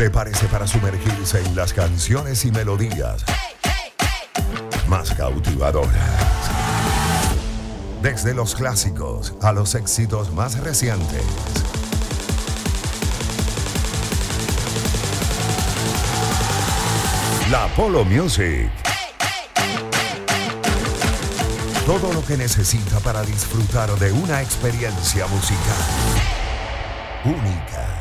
Prepárese para sumergirse en las canciones y melodías más cautivadoras. Desde los clásicos a los éxitos más recientes. La Polo Music. Todo lo que necesita para disfrutar de una experiencia musical única.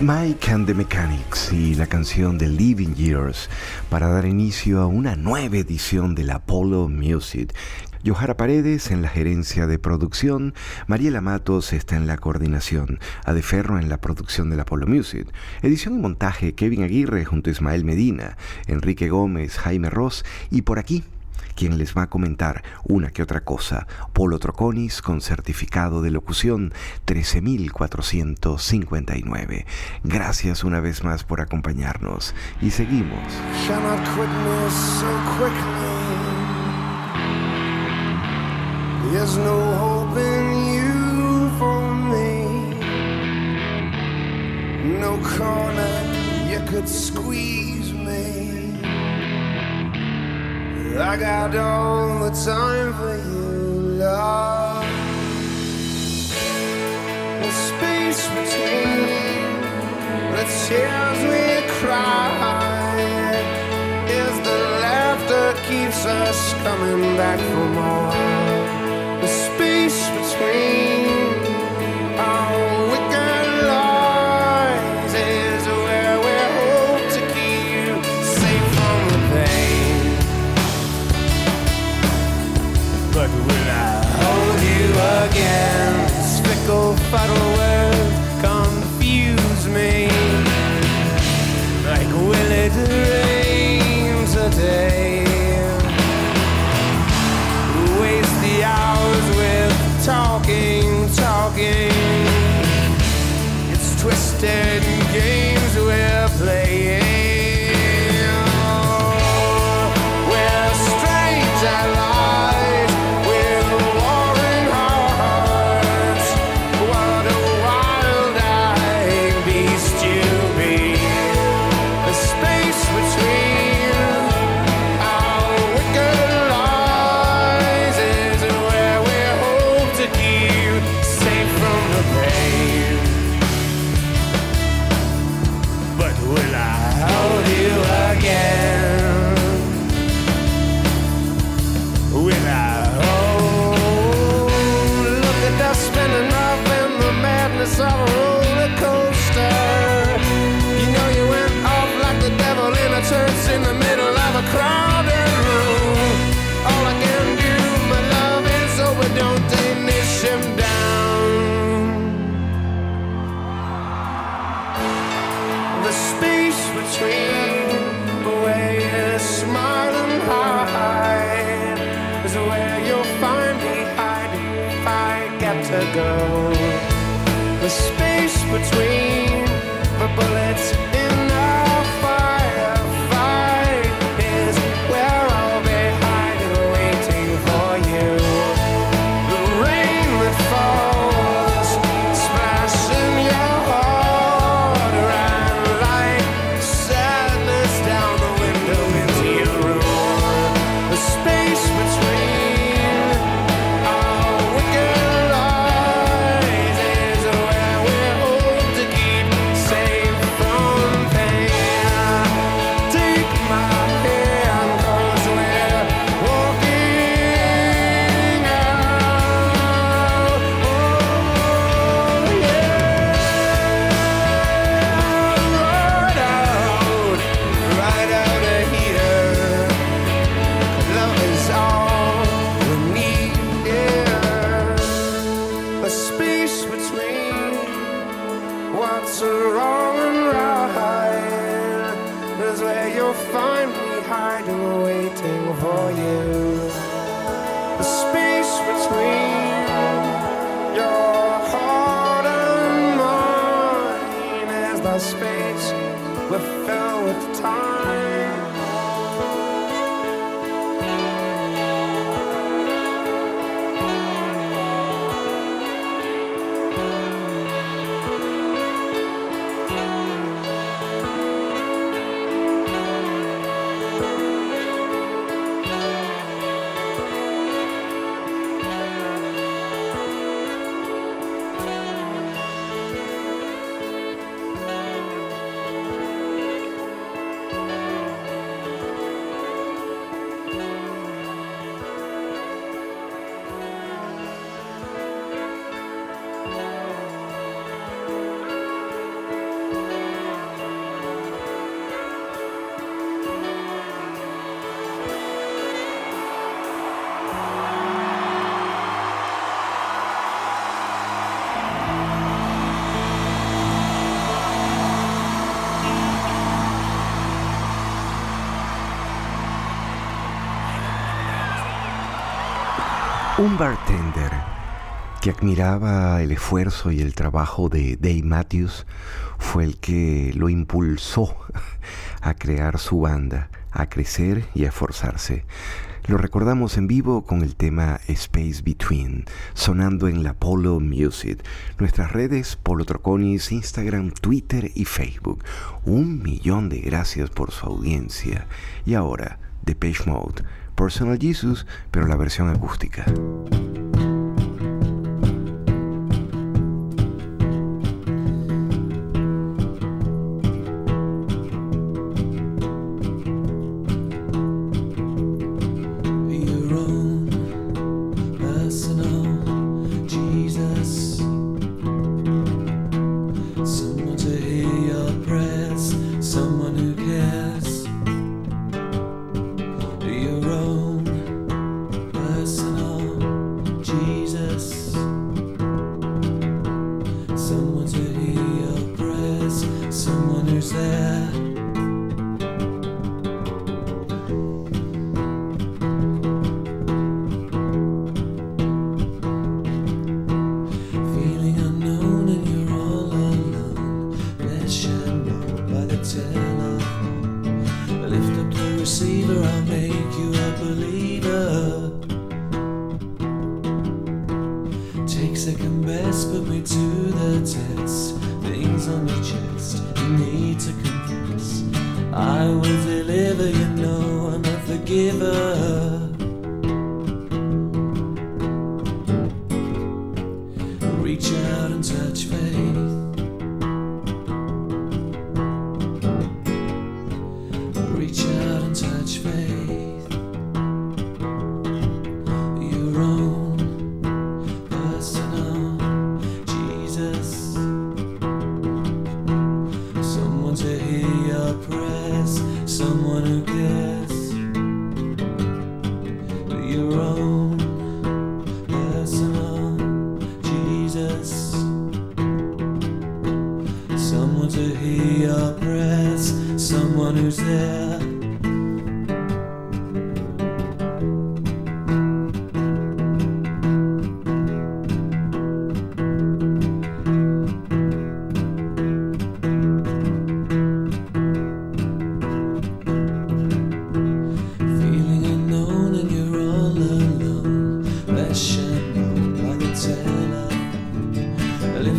Mike and the Mechanics y la canción The Living Years para dar inicio a una nueva edición del Apollo Music. Johara Paredes en la gerencia de producción, Mariela Matos está en la coordinación, Adeferro en la producción del Apollo Music, edición y montaje Kevin Aguirre junto a Ismael Medina, Enrique Gómez, Jaime Ross y por aquí quien les va a comentar una que otra cosa. Polo Troconis con certificado de locución 13459. Gracias una vez más por acompañarnos y seguimos. No corner you squeeze I got all the time for you, love. The space between the tears we cry is the laughter keeps us coming back for more. Un bartender que admiraba el esfuerzo y el trabajo de Dave Matthews fue el que lo impulsó a crear su banda, a crecer y a esforzarse. Lo recordamos en vivo con el tema Space Between, sonando en la Polo Music. Nuestras redes, Polo Troconis, Instagram, Twitter y Facebook. Un millón de gracias por su audiencia. Y ahora, Depeche Mode, Personal Jesus, pero la versión acústica.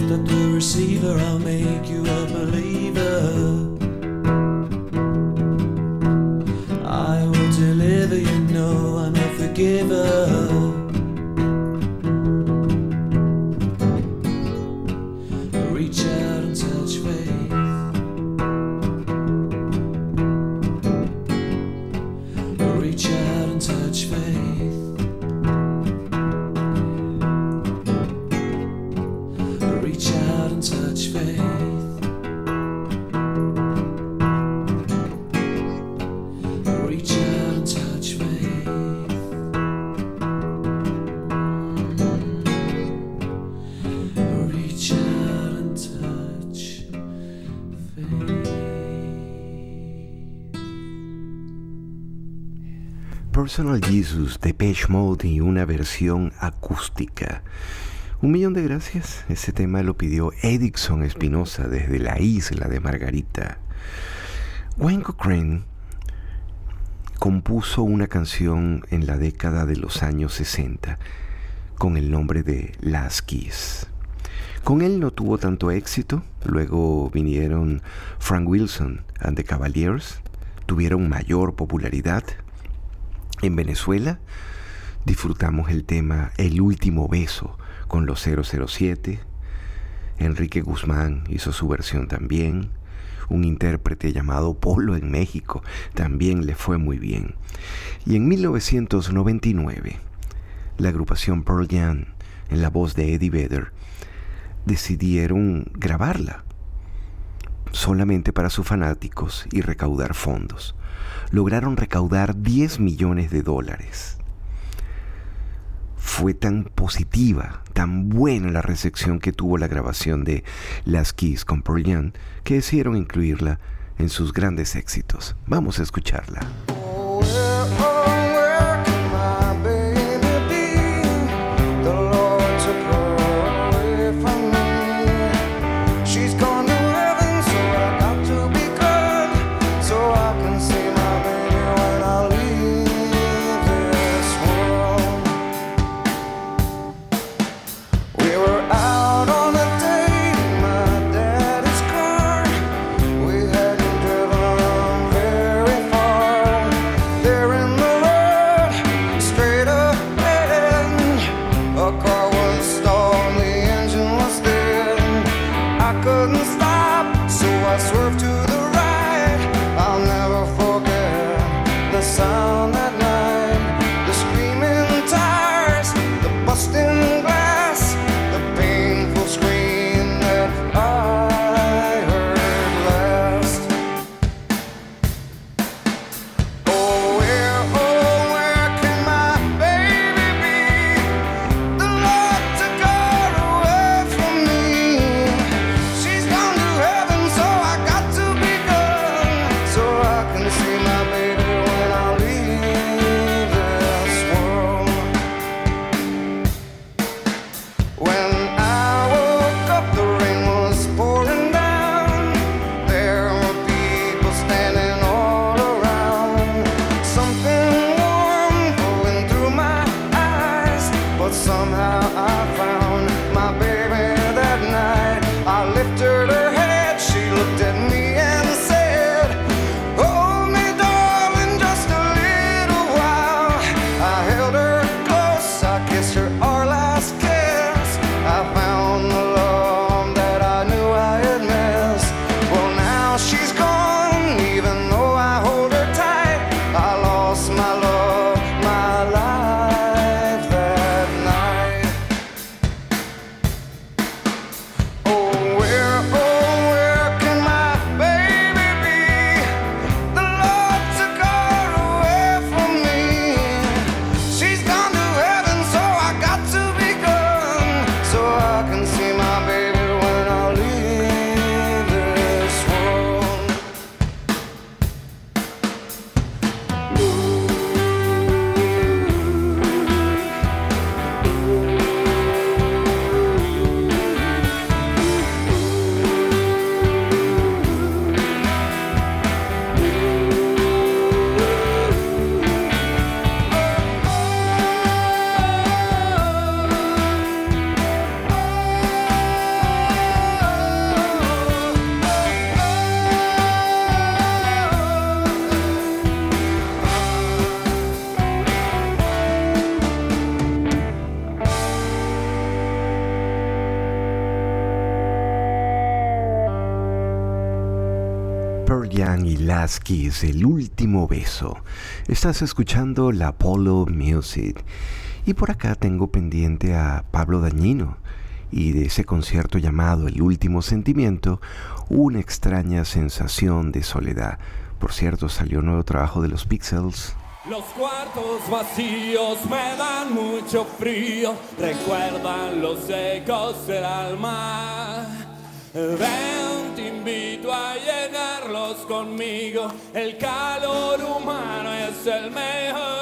lift up the receiver, I'll make you a believer. Personal Jesus de Page Mode y una versión acústica. Un millón de gracias. Ese tema lo pidió Edison Espinosa desde la isla de Margarita. Wayne Cochrane compuso una canción en la década de los años 60 con el nombre de Las Keys. Con él no tuvo tanto éxito, luego vinieron Frank Wilson and the Cavaliers, tuvieron mayor popularidad, en Venezuela disfrutamos el tema El último beso con los 007. Enrique Guzmán hizo su versión también. Un intérprete llamado Polo en México también le fue muy bien. Y en 1999, la agrupación Pearl Jam, en la voz de Eddie Vedder, decidieron grabarla solamente para sus fanáticos y recaudar fondos lograron recaudar 10 millones de dólares. Fue tan positiva, tan buena la recepción que tuvo la grabación de Las Keys con Pearl que decidieron incluirla en sus grandes éxitos. Vamos a escucharla. Kiss, el último beso. Estás escuchando la Polo Music. Y por acá tengo pendiente a Pablo Dañino y de ese concierto llamado El último sentimiento, una extraña sensación de soledad. Por cierto, salió un nuevo trabajo de los Pixels. Los cuartos vacíos me dan mucho frío, recuerdan los ecos del alma. Ven. Conmigo, el calor humano es el mejor.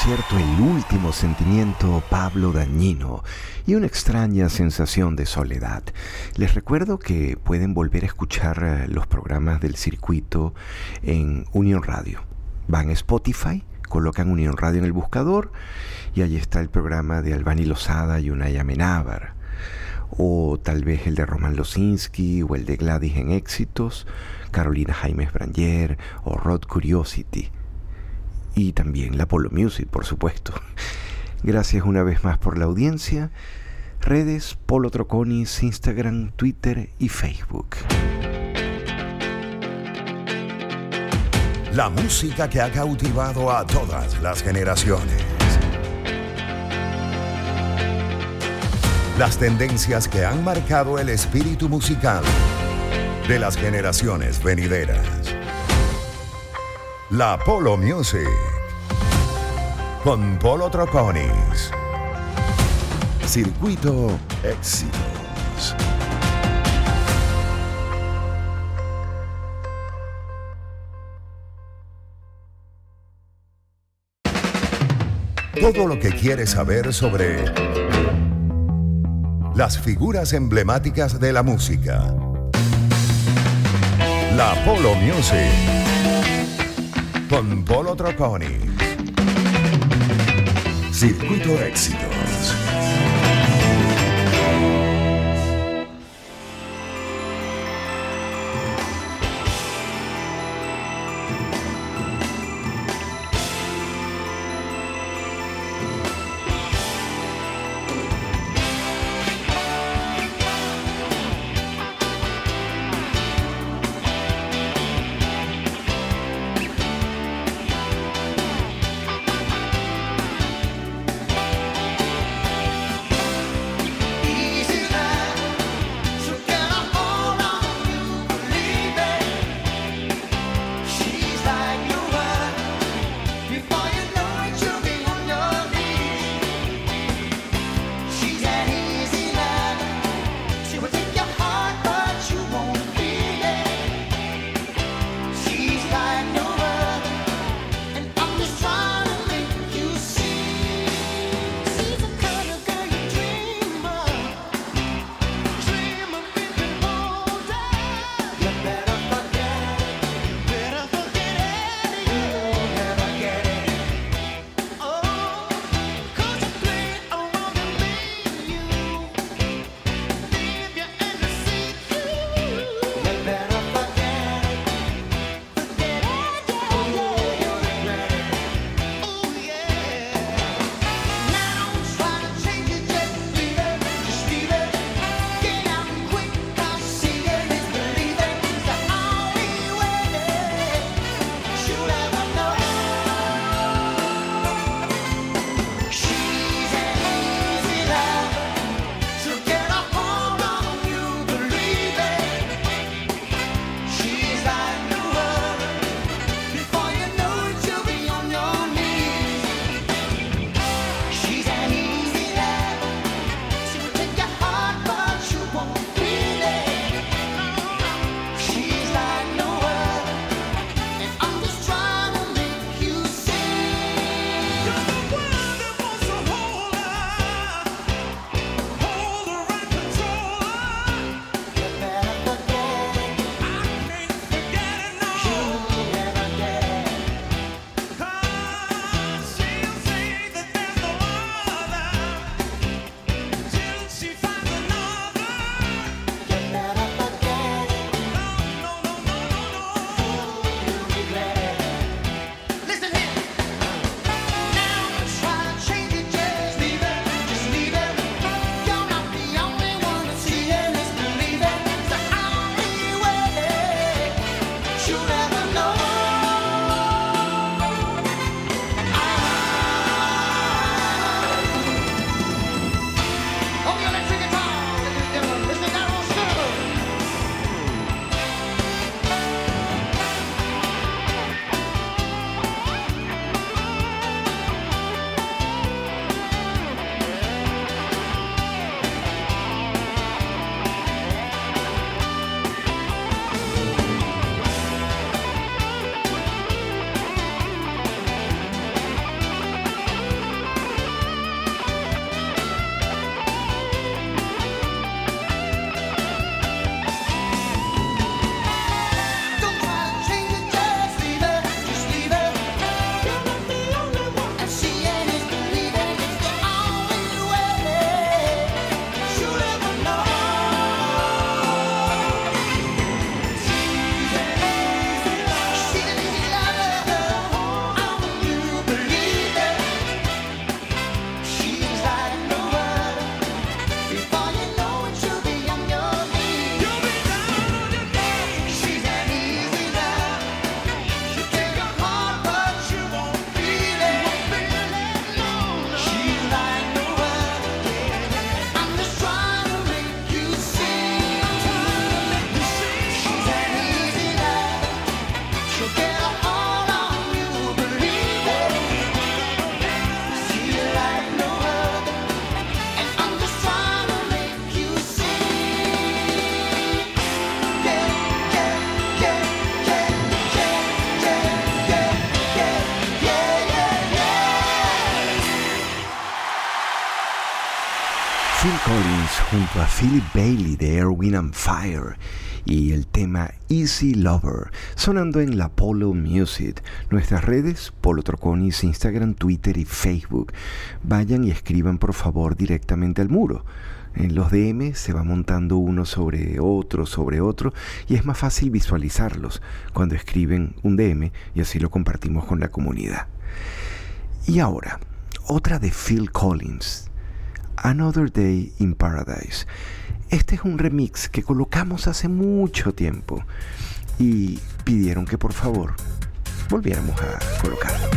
Del concierto El último sentimiento Pablo Dañino y una extraña sensación de soledad. Les recuerdo que pueden volver a escuchar eh, los programas del circuito en Unión Radio. Van a Spotify, colocan Unión Radio en el buscador y allí está el programa de Albani Lozada y Unai Amenábar. O tal vez el de Roman Losinski o el de Gladys en Éxitos, Carolina Jaimes Branger o Rod Curiosity y también la Polo Music, por supuesto. Gracias una vez más por la audiencia. Redes Polo Troconis, Instagram, Twitter y Facebook. La música que ha cautivado a todas las generaciones. Las tendencias que han marcado el espíritu musical de las generaciones venideras. La Polo Music. Con Polo Troconis. Circuito Éxitos. Todo lo que quieres saber sobre las figuras emblemáticas de la música. La Polo Music con Polo Troconi. Circuito Éxitos. Philip Bailey de Erwin and Fire y el tema Easy Lover sonando en la Polo Music. Nuestras redes, Polo Troconis, Instagram, Twitter y Facebook. Vayan y escriban por favor directamente al muro. En los DM se va montando uno sobre otro, sobre otro, y es más fácil visualizarlos cuando escriben un DM y así lo compartimos con la comunidad. Y ahora, otra de Phil Collins, Another Day in Paradise. Este es un remix que colocamos hace mucho tiempo y pidieron que por favor volviéramos a colocarlo.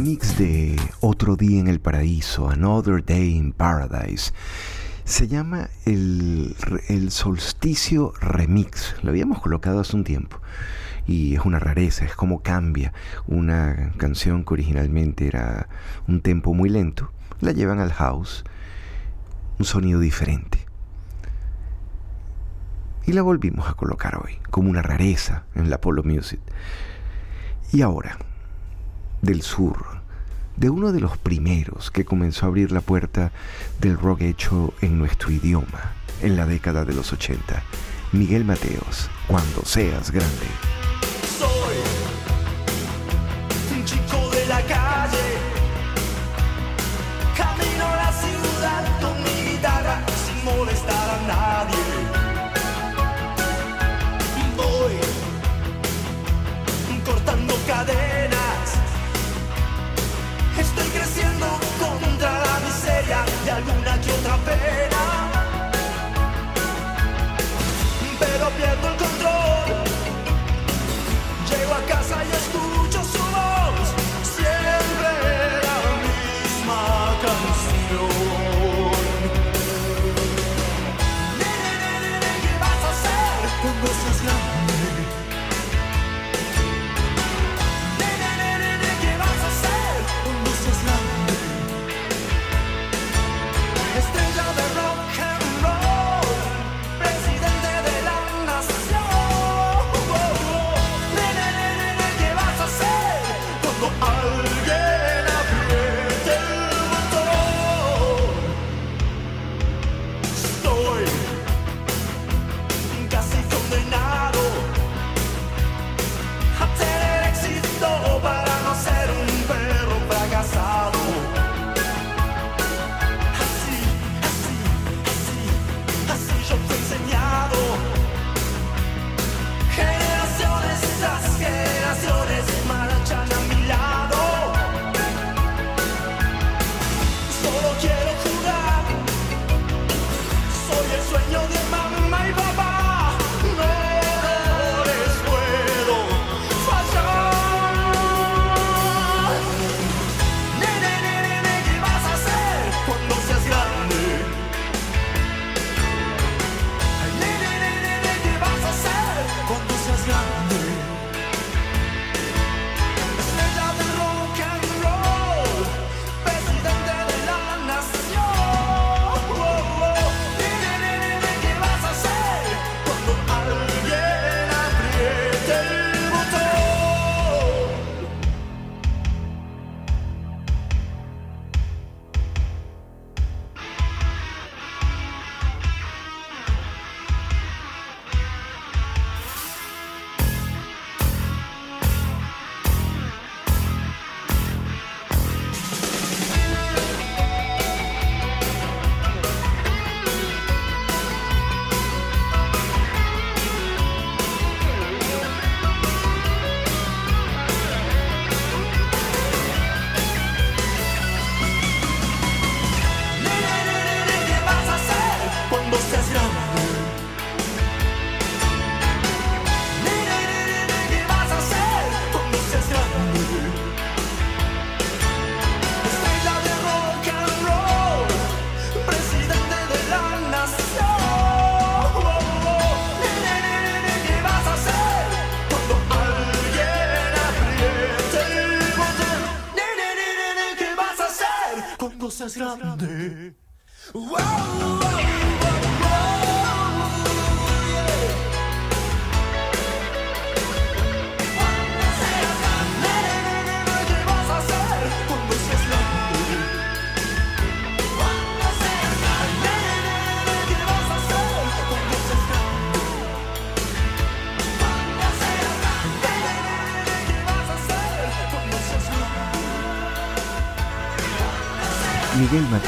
remix de Otro Día en el Paraíso, Another Day in Paradise, se llama el, Solsticio Remix. Lo habíamos colocado hace un tiempo y es una rareza, es como cambia una canción que originalmente era un tempo muy lento, la llevan al house, un sonido diferente. Y la volvimos a colocar hoy, como una rareza en la Polo Music. Y ahora, del sur, de uno de los primeros que comenzó a abrir la puerta del rock hecho en nuestro idioma en la década de los 80, Miguel Mateos, cuando seas grande. Soy cambiando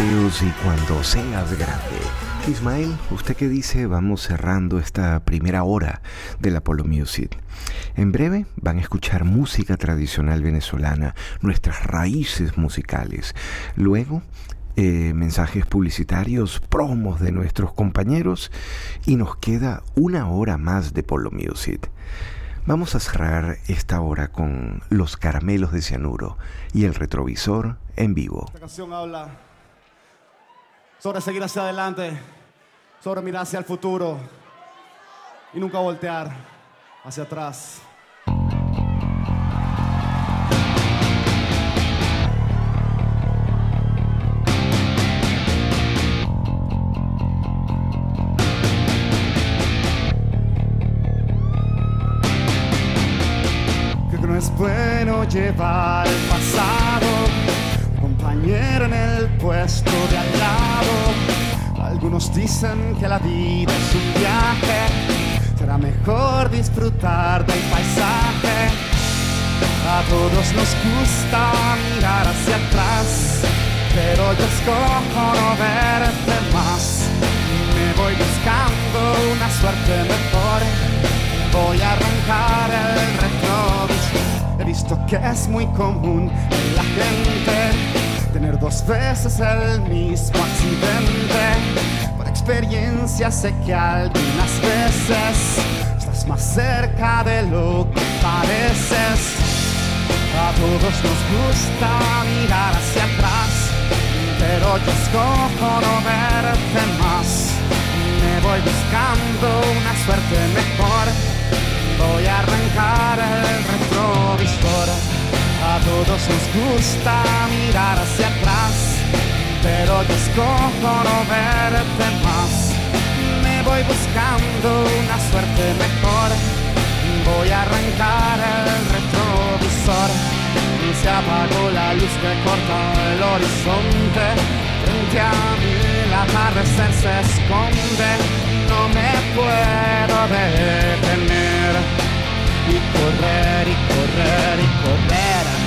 Y cuando seas grande. Ismael, ¿usted qué dice? Vamos cerrando esta primera hora del Apollo Music. En breve van a escuchar música tradicional venezolana, nuestras raíces musicales. Luego, eh, mensajes publicitarios, promos de nuestros compañeros y nos queda una hora más de Polo Music. Vamos a cerrar esta hora con Los Caramelos de Cianuro y el retrovisor en vivo. Esta canción habla sobre seguir hacia adelante, sobre mirar hacia el futuro. Y nunca voltear hacia atrás. Que no es bueno llevar el pasado en el puesto de al lado. Algunos dicen que la vida es un viaje, será mejor disfrutar del paisaje. A todos nos gusta mirar hacia atrás, pero yo escojo no verte más. Me voy buscando una suerte mejor, voy a arrancar el retrovisor. He visto que es muy común en la gente tener dos veces el mismo accidente. Por experiencia sé que algunas veces estás más cerca de lo que pareces. A todos nos gusta mirar hacia atrás, pero yo escojo no verte más. Me voy buscando una suerte mejor, voy a arrancar el retrovisor. A todos nos gusta mirar hacia atrás, pero yo escojo no verte más. Me voy buscando una suerte mejor, voy a arrancar el retrovisor. Se apagó la luz que corta el horizonte, frente a mí el atardecer se esconde, no me puedo detener y correr y correr y correr.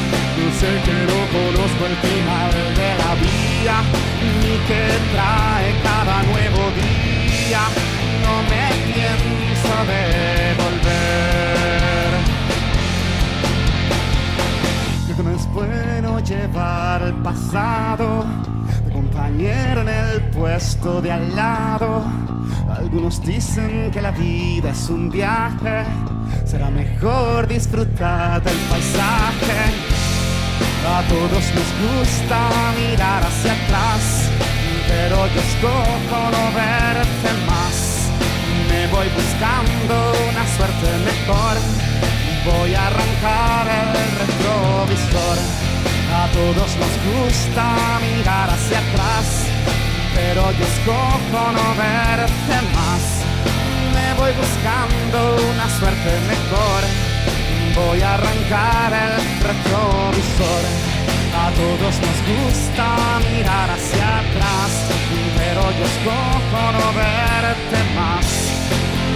Sé que no conozco el final de la vía, ni que trae cada nuevo día. No me pienso devolver. Creo que no es bueno llevar el pasado de compañero en el puesto de al lado. Algunos dicen que la vida es un viaje, será mejor disfrutar del paisaje. A todos nos gusta mirar hacia atrás, pero yo escojo no verte más. Me voy buscando una suerte mejor, voy a arrancar el retrovisor. A todos nos gusta mirar hacia atrás, pero yo escojo no verte más. Me voy buscando una suerte mejor, voy a arrancar el retrovisor. A todos nos gusta mirar hacia atrás, pero yo escojo no verte más.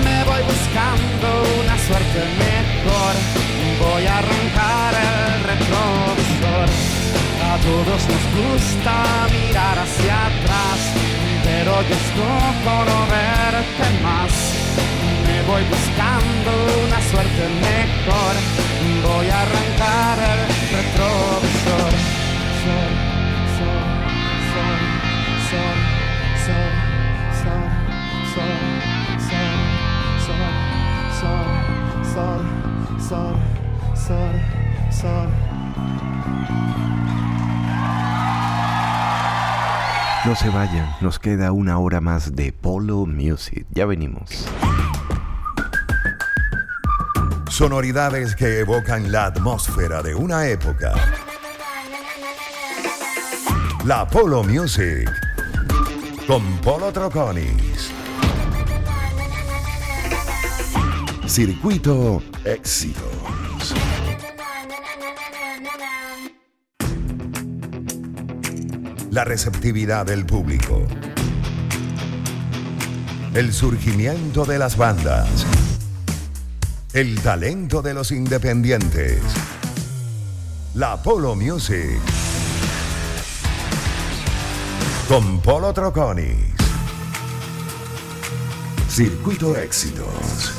Me voy buscando una suerte mejor, voy a arrancar el retrovisor. A todos nos gusta mirar hacia atrás, pero yo escojo no verte más. Voy buscando una suerte mejor, voy a arrancar el retrovisor. Sol, sol, sol, sol, sol, sol, sol, sol, sol, sol, sol, sol. No se vayan, nos queda una hora más de Polo Music. Ya venimos. Sonoridades que evocan la atmósfera de una época. La Polo Music. Con Polo Troconis. Circuito Éxitos. La receptividad del público. El surgimiento de las bandas. El talento de los independientes. La Polo Music. con Polo Troconis. Circuito Éxitos.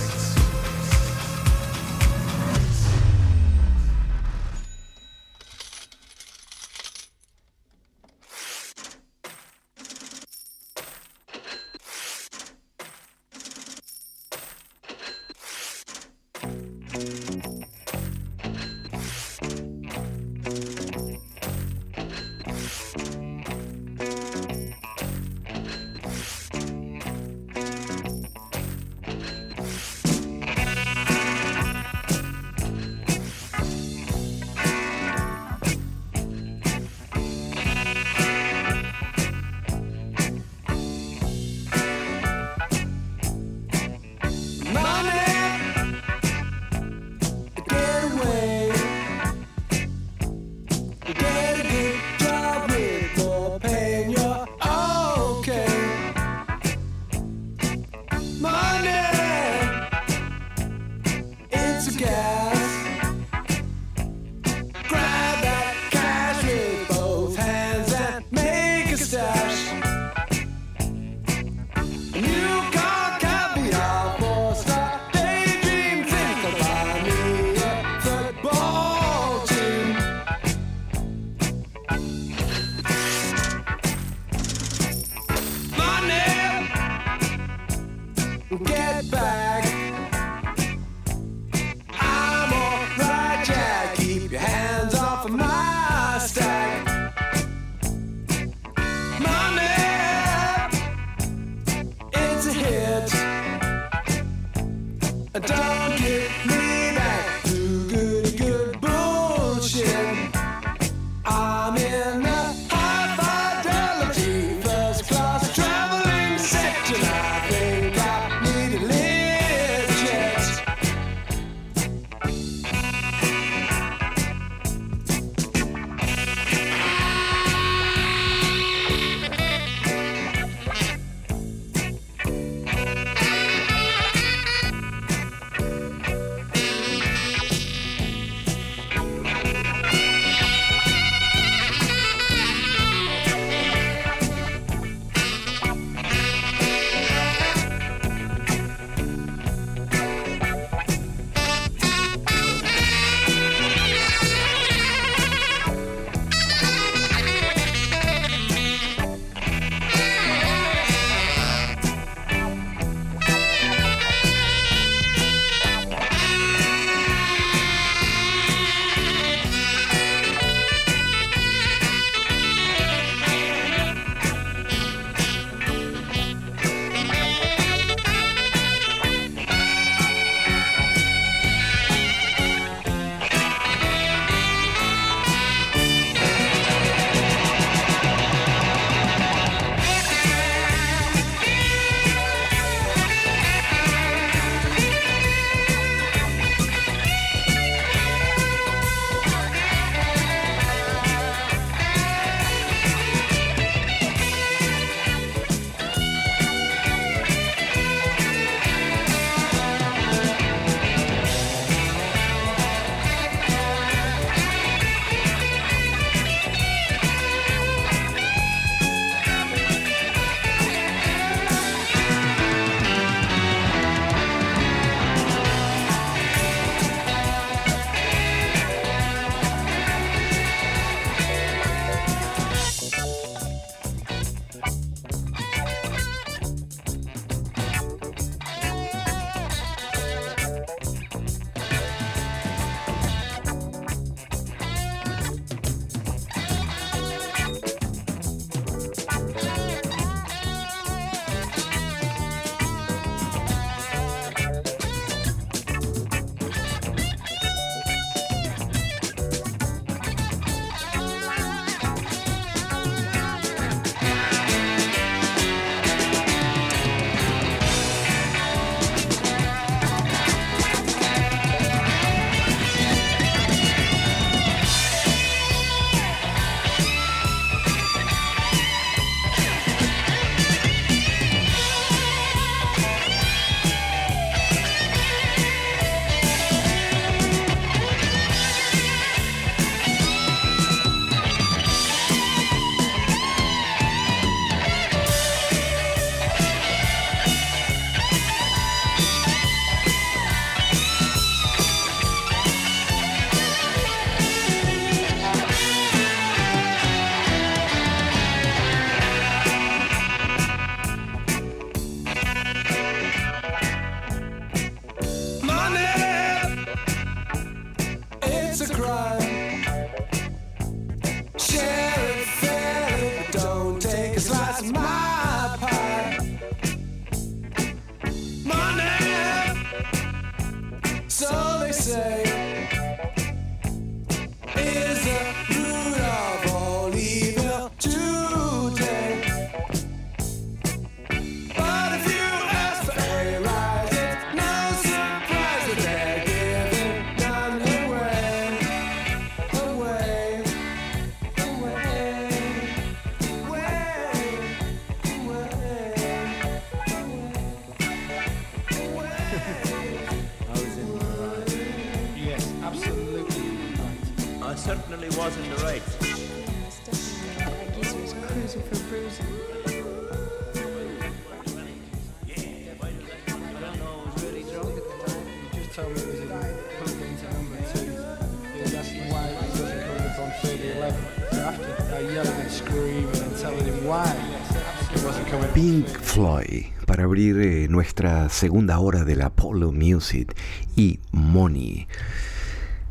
Segunda hora del Apollo Music y Money.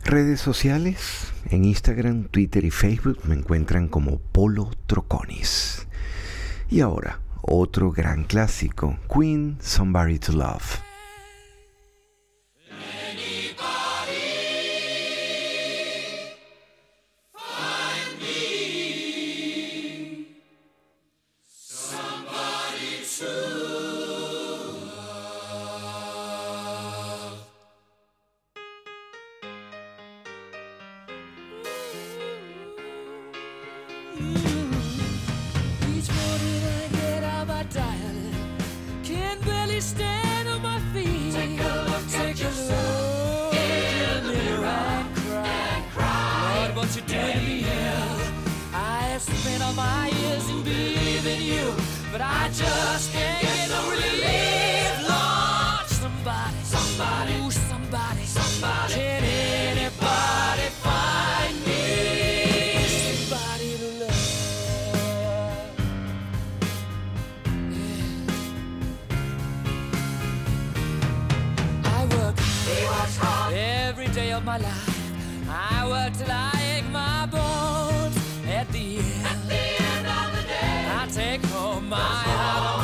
Redes sociales, en Instagram, Twitter y Facebook me encuentran como Polo Troconis. Y ahora, otro gran clásico, Queen Somebody to Love. of my life. I worked till I ache my bones. At the end, At the end of the day, I take home my heart.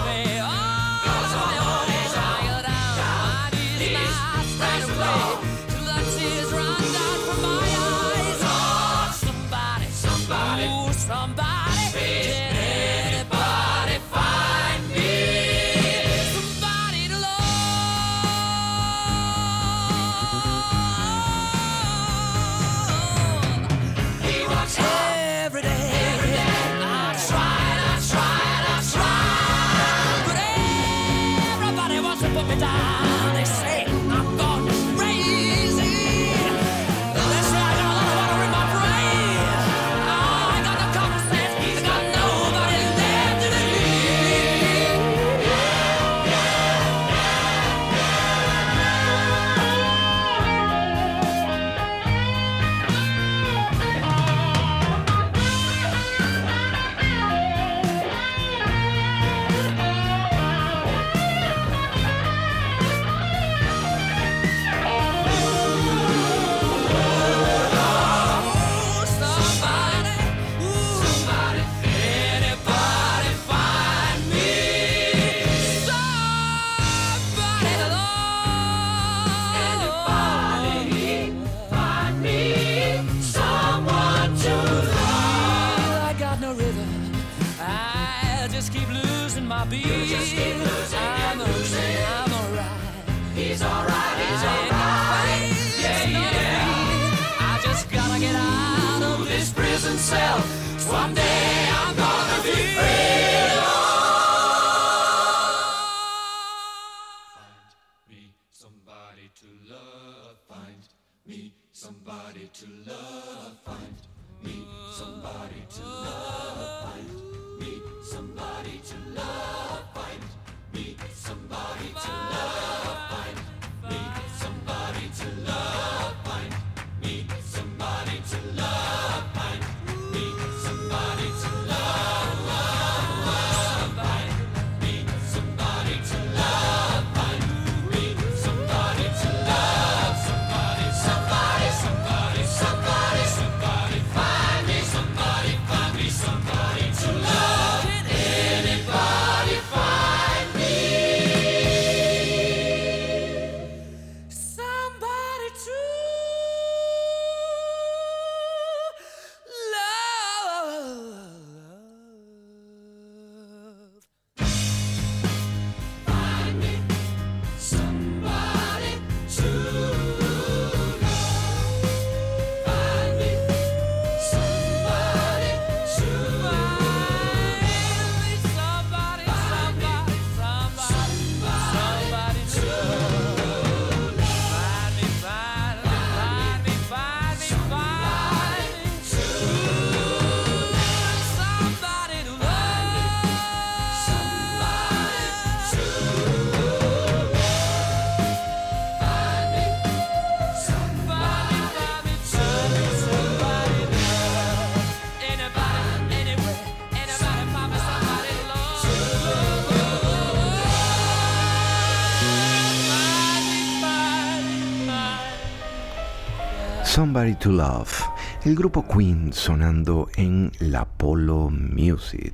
Somebody to Love, el grupo Queen sonando en la Polo Music.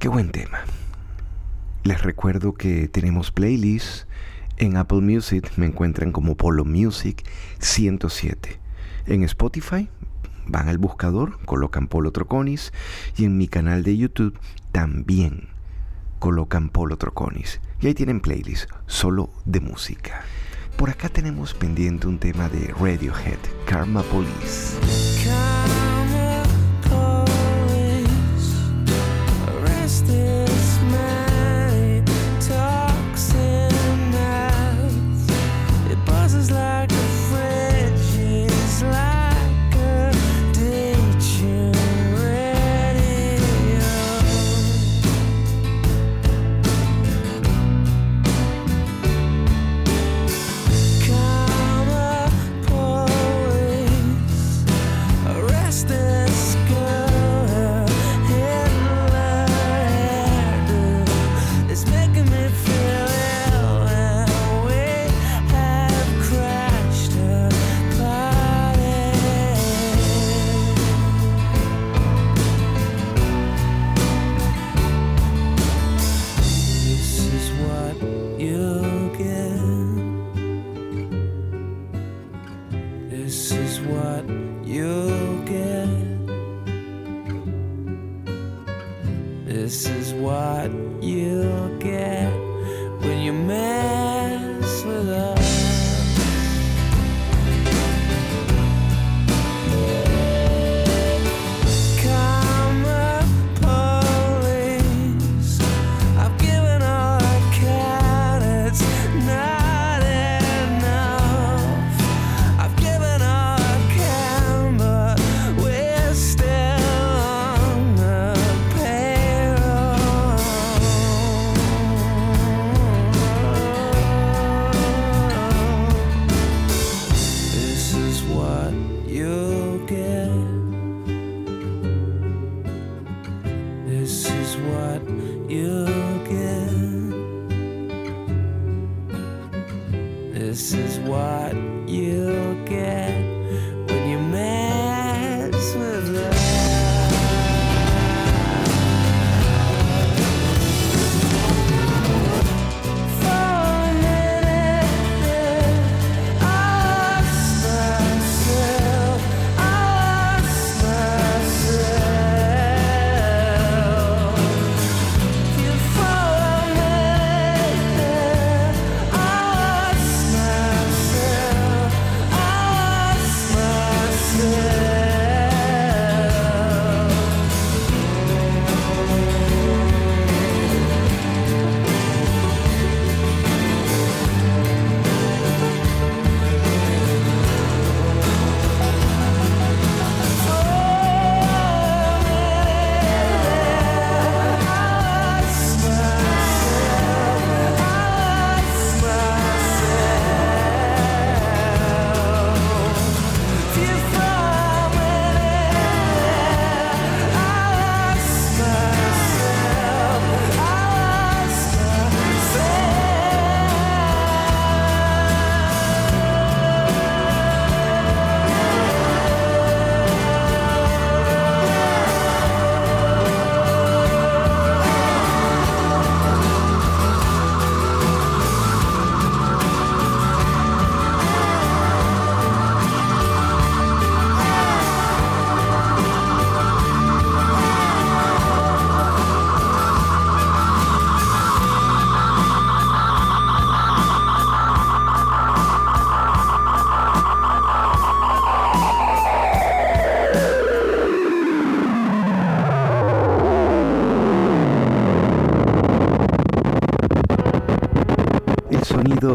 Qué buen tema. Les recuerdo que tenemos playlists en Apple Music, me encuentran como Polo Music 107. En Spotify van al buscador, colocan Polo Troconis y en mi canal de YouTube también colocan Polo Troconis. Y ahí tienen playlists solo de música. Por acá tenemos pendiente un tema de Radiohead, Karma Police.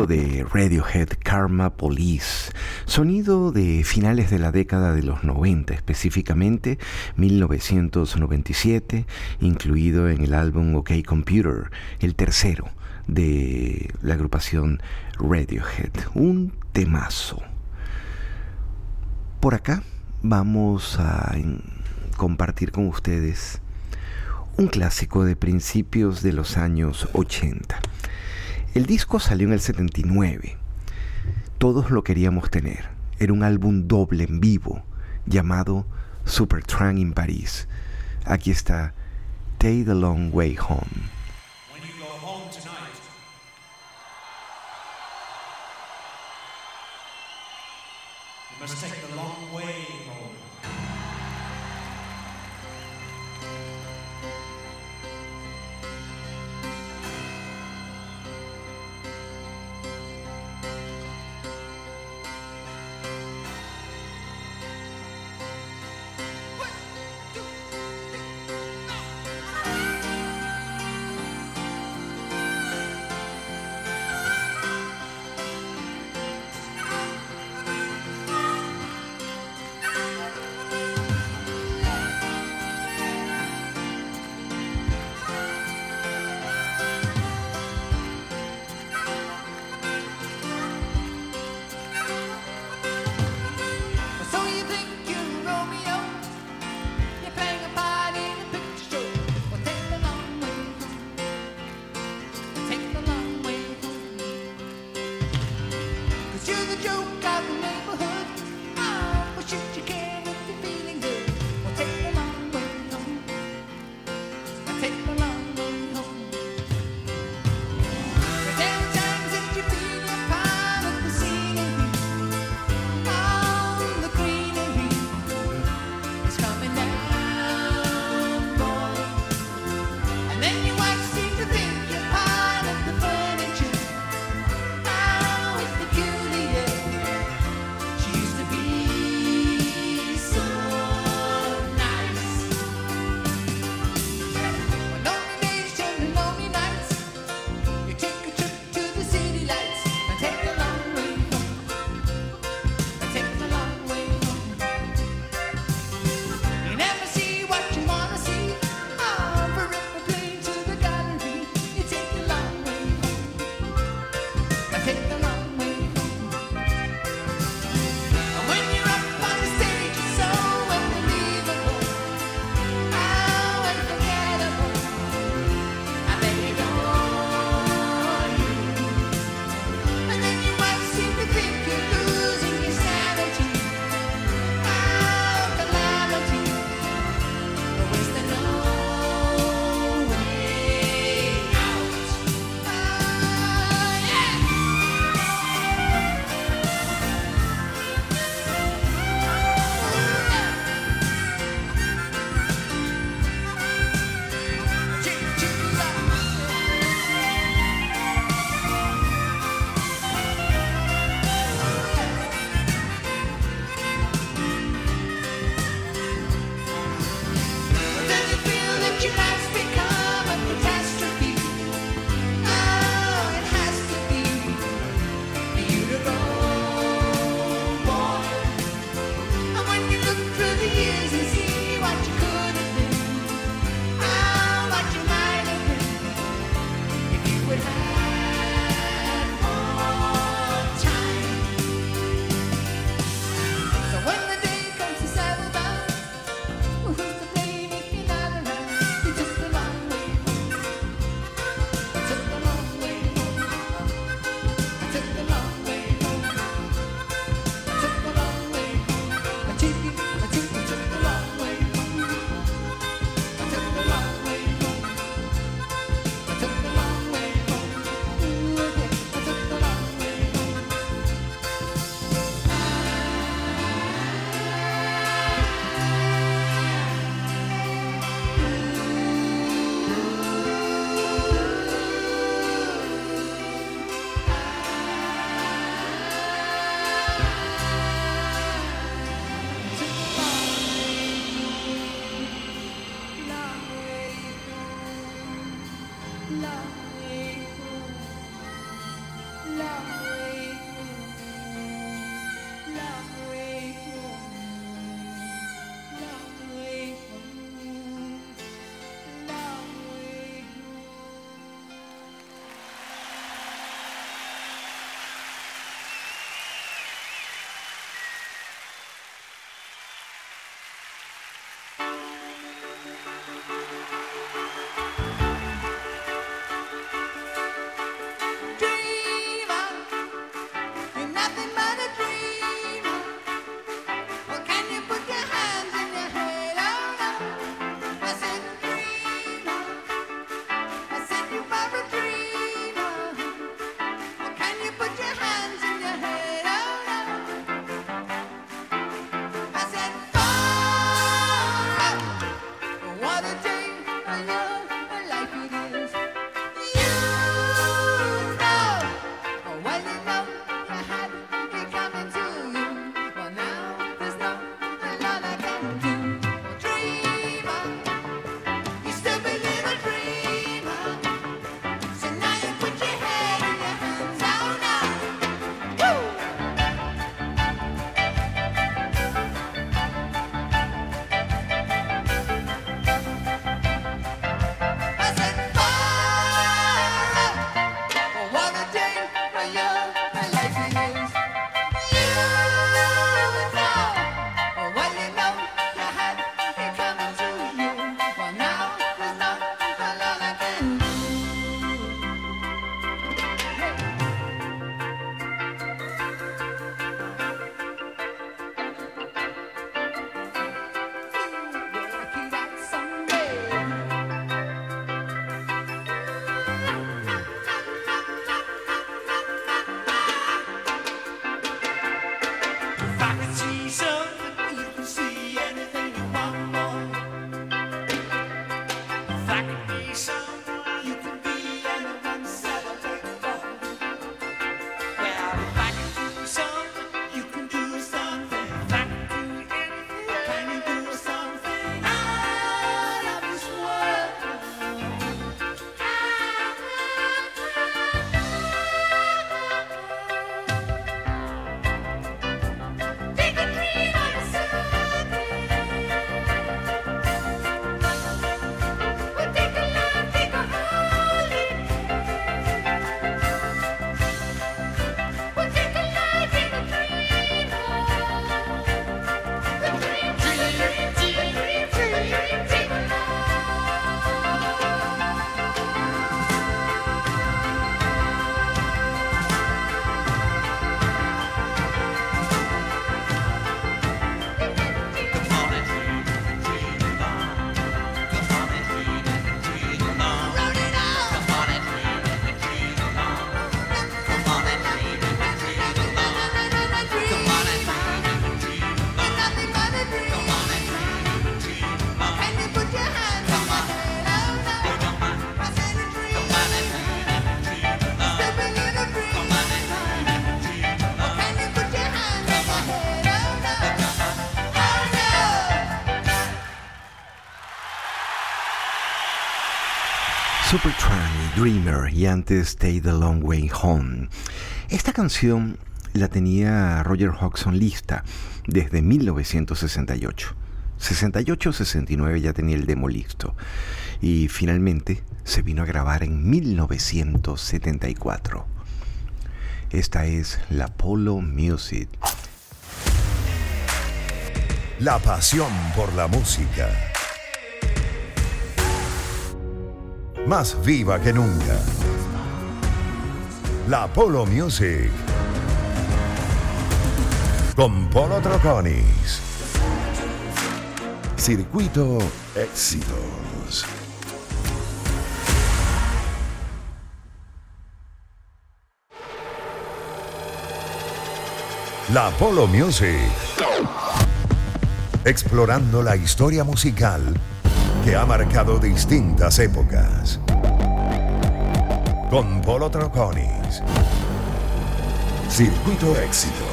De Radiohead Karma Police, sonido de finales de la década de los 90, específicamente 1997, incluido en el álbum OK Computer, el tercero de la agrupación Radiohead, un temazo. Por acá vamos a compartir con ustedes un clásico de principios de los años 80. El disco salió en el 79. Todos lo queríamos tener. Era un álbum doble en vivo llamado Supertramp in París. Aquí está Take the Long Way Home. Super Supertramp, Dreamer y antes Stay the Long Way Home. Esta canción la tenía Roger Hodgson lista desde 1968. 68-69 ya tenía el demo listo y finalmente se vino a grabar en 1974. Esta es la Polo Music. La pasión por la música. más viva que nunca. La Polo Music. Con Polo Troconis. Circuito Éxitos. La Polo Music. Explorando la historia musical que ha marcado distintas épocas. Con Polo Troconis. Circuito Éxito.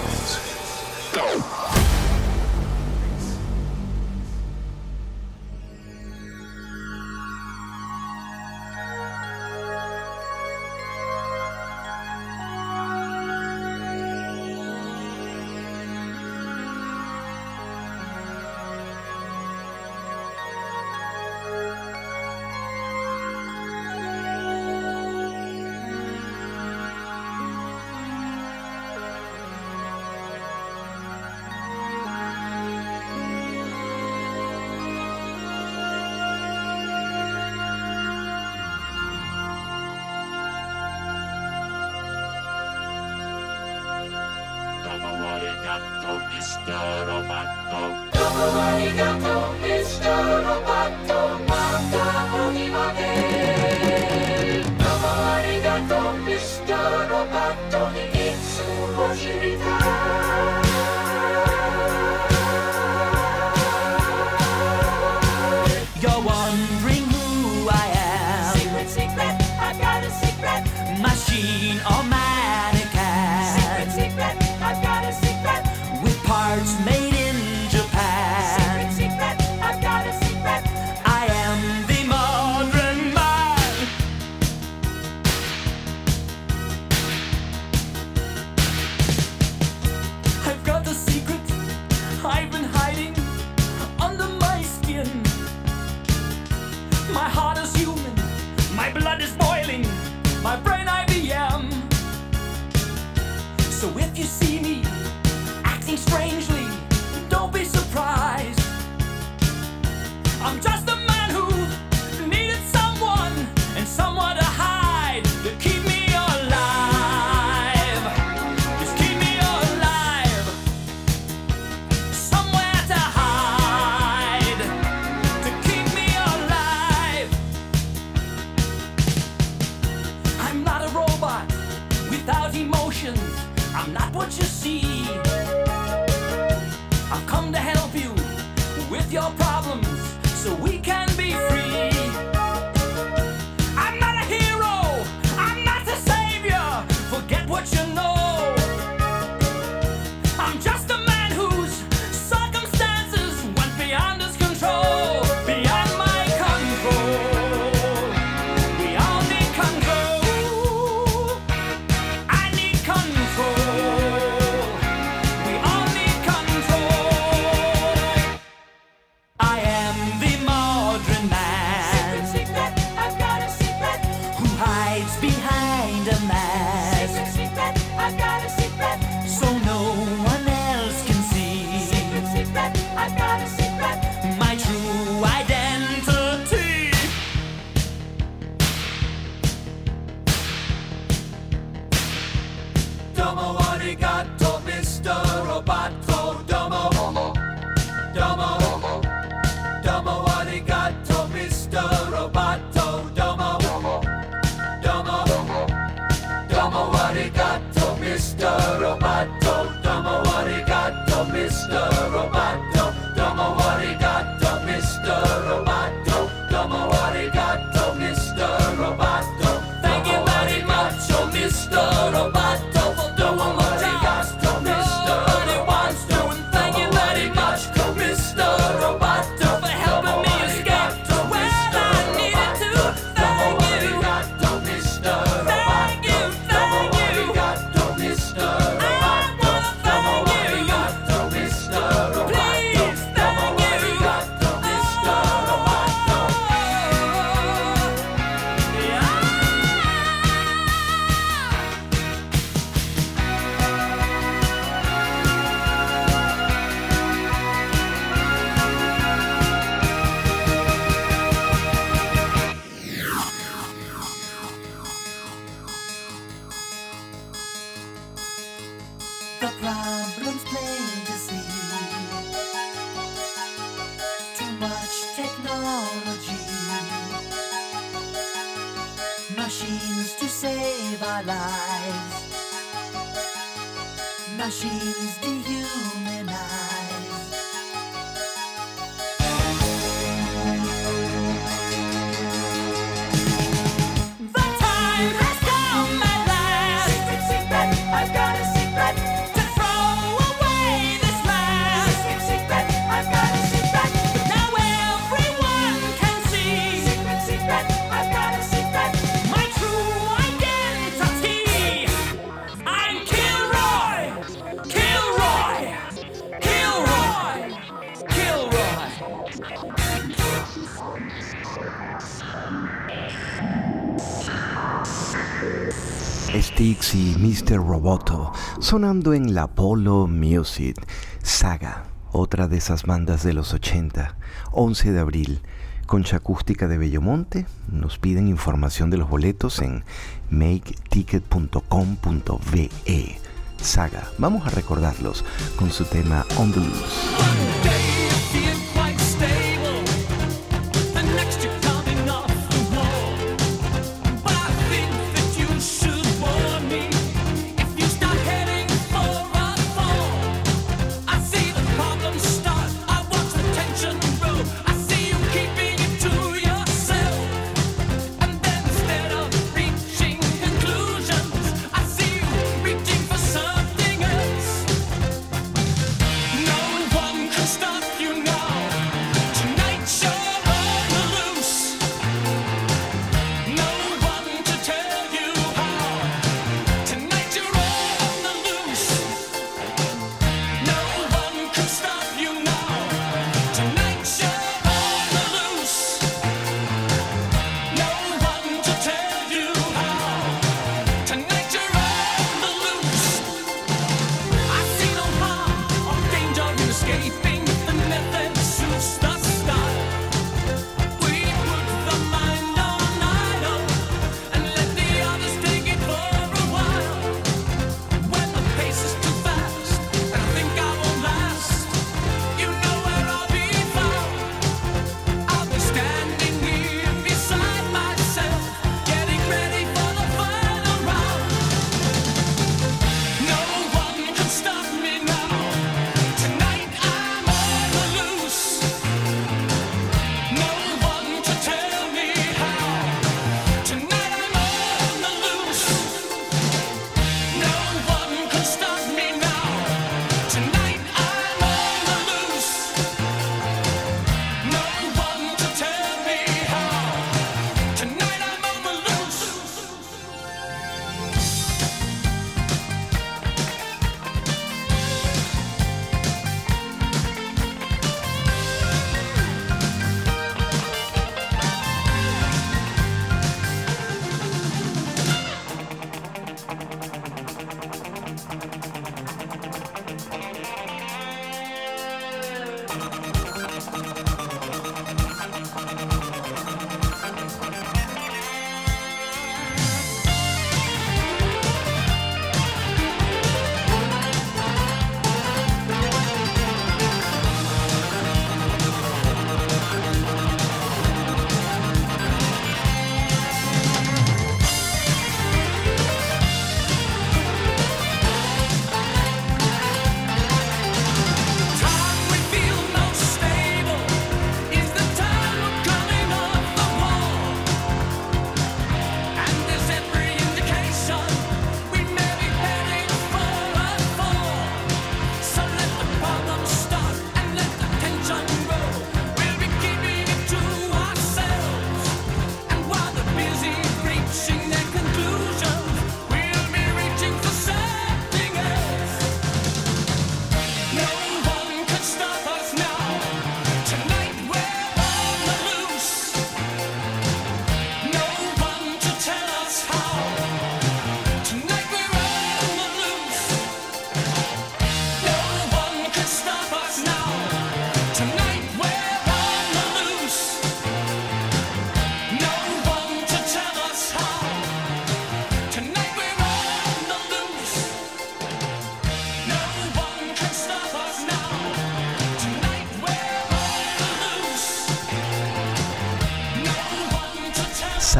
Este roboto, sonando en la Polo Music. Saga, otra de esas bandas de los 80, 11 de abril. Concha Acústica de Bellomonte, nos piden información de los boletos en maketicket.com.be. Saga, vamos a recordarlos con su tema On the Loose.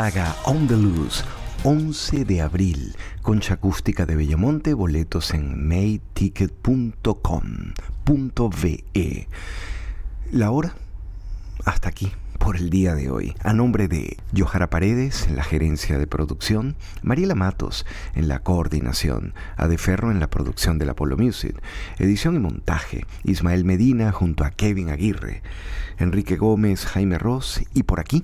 Saga On the Loose, 11 de abril, concha acústica de Bellamonte, boletos en mayticket.com.ve. La hora, hasta aquí por el día de hoy. A nombre de Johara Paredes en la gerencia de producción, Mariela Matos en la coordinación, Adeferro en la producción del Apollo Music, edición y montaje, Ismael Medina junto a Kevin Aguirre, Enrique Gómez, Jaime Ross y por aquí,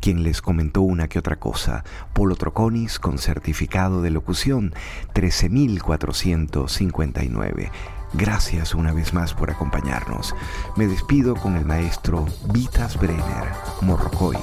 quien les comentó una que otra cosa, Polo Troconis con certificado de locución 13459. Gracias una vez más por acompañarnos. Me despido con el maestro Vitas Brenner, Morrocoy.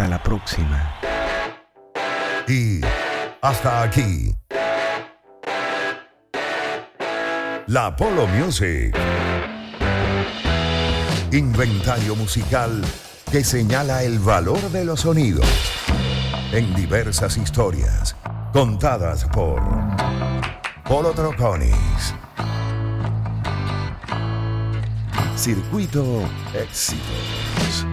Hasta la próxima. Y hasta aquí. La Polo Music. Inventario musical que señala el valor de los sonidos en diversas historias contadas por Polo Troconis. Circuito Éxitos.